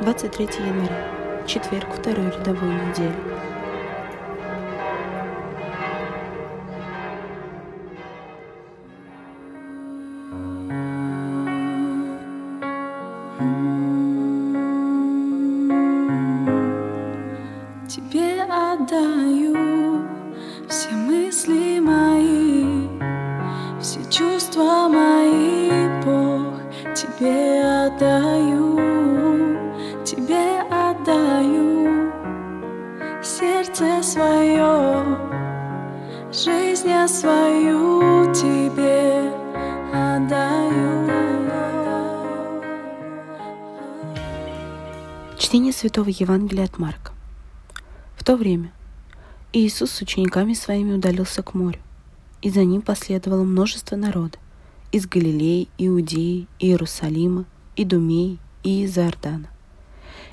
23 января, четверг второй рядовой недели. Тебе отдаю все мысли мои, все чувства мои, Бог, тебе отдаю, свою тебе отдаю. Чтение Святого Евангелия от Марка. В то время Иисус с учениками своими удалился к морю, и за ним последовало множество народа из Галилеи, Иудеи, Иерусалима, Идумеи и из Иордана.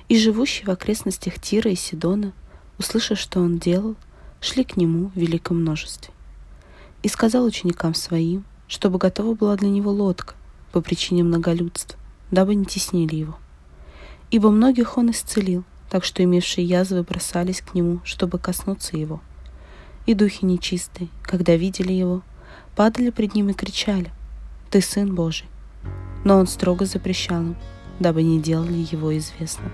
И живущие в окрестностях Тира и Сидона, услышав, что он делал, шли к нему в великом множестве. И сказал ученикам своим, чтобы готова была для него лодка по причине многолюдства, дабы не теснили его. Ибо многих он исцелил, так что имевшие язвы бросались к нему, чтобы коснуться его. И духи нечистые, когда видели его, падали пред ним и кричали, «Ты Сын Божий!» Но он строго запрещал им, дабы не делали его известным.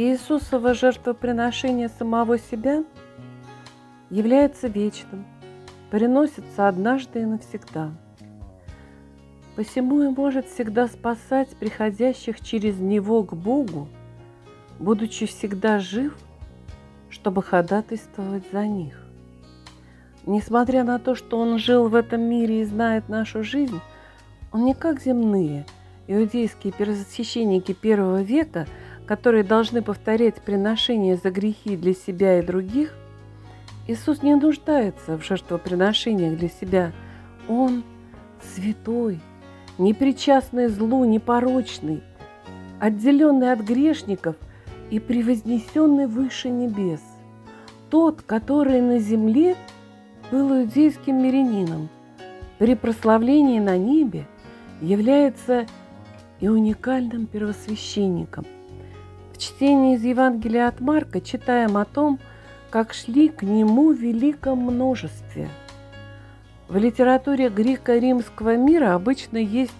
Иисусово жертвоприношение самого себя является вечным, приносится однажды и навсегда. Посему и может всегда спасать приходящих через него к Богу, будучи всегда жив, чтобы ходатайствовать за них. Несмотря на то, что он жил в этом мире и знает нашу жизнь, он не как земные иудейские первосвященники первого века – которые должны повторять приношения за грехи для себя и других, Иисус не нуждается в жертвоприношениях для себя. Он святой, непричастный злу, непорочный, отделенный от грешников и превознесенный выше небес. Тот, который на земле был иудейским мирянином, при прославлении на небе является и уникальным первосвященником – в чтении из Евангелия от Марка читаем о том, как шли к нему в великом множестве. В литературе греко-римского мира обычно есть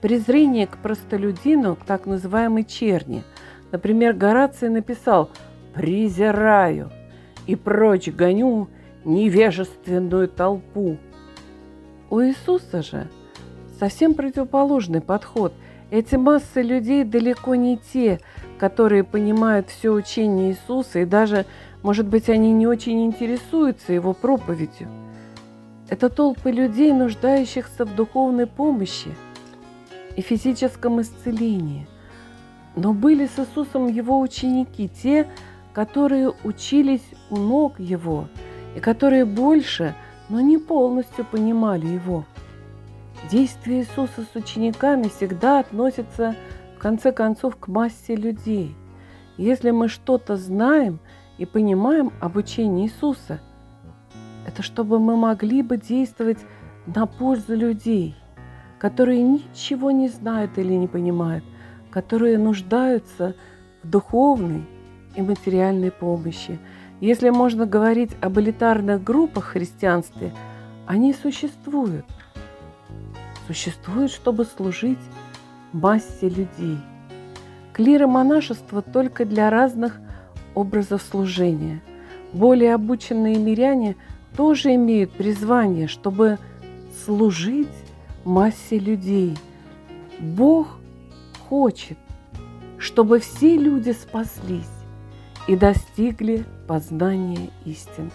презрение к простолюдину, к так называемой черни. Например, Гораций написал «презираю и прочь гоню невежественную толпу». У Иисуса же совсем противоположный подход. Эти массы людей далеко не те, которые понимают все учение Иисуса, и даже, может быть, они не очень интересуются его проповедью. Это толпы людей, нуждающихся в духовной помощи и физическом исцелении. Но были с Иисусом его ученики, те, которые учились у ног его, и которые больше, но не полностью понимали его. Действия Иисуса с учениками всегда относятся в конце концов, к массе людей. Если мы что-то знаем и понимаем об учении Иисуса, это чтобы мы могли бы действовать на пользу людей, которые ничего не знают или не понимают, которые нуждаются в духовной и материальной помощи. Если можно говорить об элитарных группах в христианстве, они существуют. Существуют, чтобы служить массе людей. Клир монашество только для разных образов служения. Более обученные миряне тоже имеют призвание, чтобы служить массе людей. Бог хочет, чтобы все люди спаслись и достигли познания истины.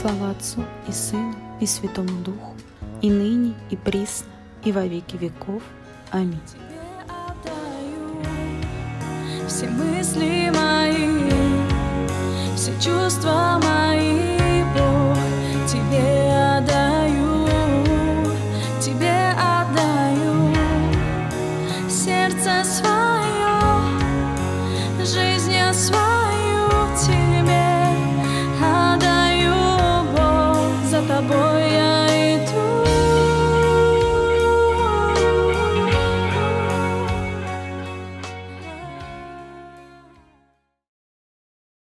Слава Отцу и Сыну и Святому Духу, и ныне, и присно, и во веки веков. Аминь. Все мысли мои, все чувства мои, сердце свое,